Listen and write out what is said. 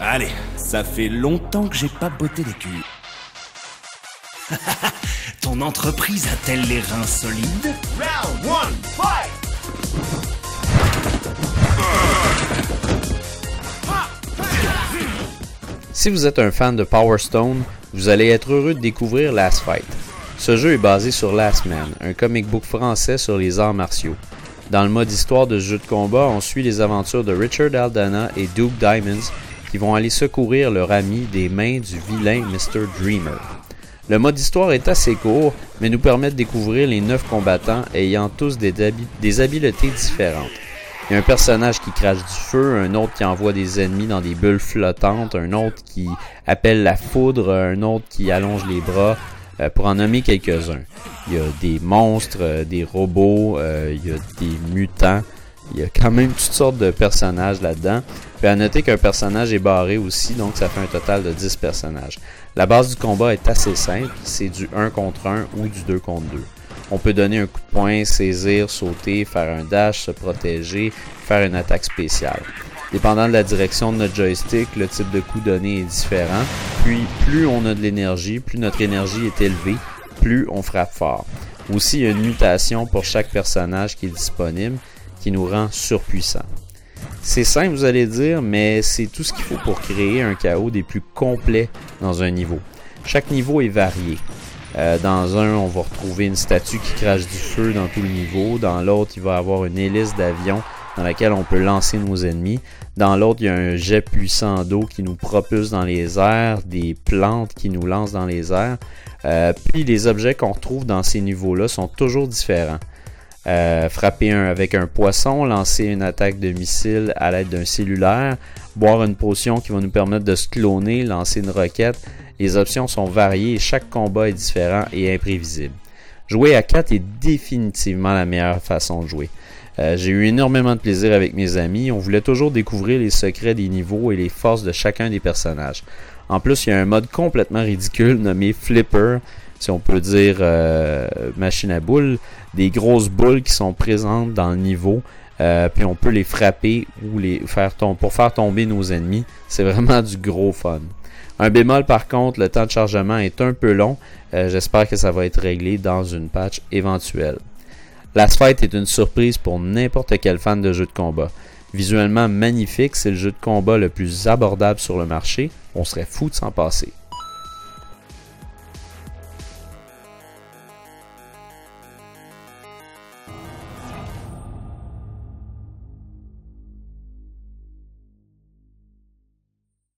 Allez, ça fait longtemps que j'ai pas botté les culs. Ton entreprise a-t-elle les reins solides? Round one, fight! Si vous êtes un fan de Power Stone, vous allez être heureux de découvrir Last Fight. Ce jeu est basé sur Last Man, un comic book français sur les arts martiaux. Dans le mode histoire de ce jeu de combat, on suit les aventures de Richard Aldana et Duke Diamonds qui vont aller secourir leur ami des mains du vilain Mr. Dreamer. Le mode histoire est assez court, mais nous permet de découvrir les neuf combattants ayant tous des, des habiletés différentes. Il y a un personnage qui crache du feu, un autre qui envoie des ennemis dans des bulles flottantes, un autre qui appelle la foudre, un autre qui allonge les bras, euh, pour en nommer quelques-uns. Il y a des monstres, euh, des robots, euh, il y a des mutants. Il y a quand même toutes sortes de personnages là-dedans. Puis à noter qu'un personnage est barré aussi, donc ça fait un total de 10 personnages. La base du combat est assez simple, c'est du 1 contre 1 ou du 2 contre 2. On peut donner un coup de poing, saisir, sauter, faire un dash, se protéger, faire une attaque spéciale. Dépendant de la direction de notre joystick, le type de coup donné est différent. Puis, plus on a de l'énergie, plus notre énergie est élevée, plus on frappe fort. Aussi, il y a une mutation pour chaque personnage qui est disponible qui nous rend surpuissants. C'est simple, vous allez dire, mais c'est tout ce qu'il faut pour créer un chaos des plus complets dans un niveau. Chaque niveau est varié. Euh, dans un, on va retrouver une statue qui crache du feu dans tout le niveau. Dans l'autre, il va y avoir une hélice d'avion dans laquelle on peut lancer nos ennemis. Dans l'autre, il y a un jet puissant d'eau qui nous propulse dans les airs, des plantes qui nous lancent dans les airs. Euh, puis les objets qu'on retrouve dans ces niveaux-là sont toujours différents. Euh, frapper un, avec un poisson, lancer une attaque de missile à l'aide d'un cellulaire, boire une potion qui va nous permettre de se cloner, lancer une roquette, les options sont variées et chaque combat est différent et imprévisible. Jouer à 4 est définitivement la meilleure façon de jouer. Euh, j'ai eu énormément de plaisir avec mes amis. On voulait toujours découvrir les secrets des niveaux et les forces de chacun des personnages. En plus, il y a un mode complètement ridicule nommé Flipper, si on peut dire euh, machine à boules, des grosses boules qui sont présentes dans le niveau. Euh, puis on peut les frapper ou les faire pour faire tomber nos ennemis. C'est vraiment du gros fun. Un bémol par contre, le temps de chargement est un peu long. J'espère que ça va être réglé dans une patch éventuelle. Last Fight est une surprise pour n'importe quel fan de jeu de combat. Visuellement magnifique, c'est le jeu de combat le plus abordable sur le marché. On serait fou de s'en passer.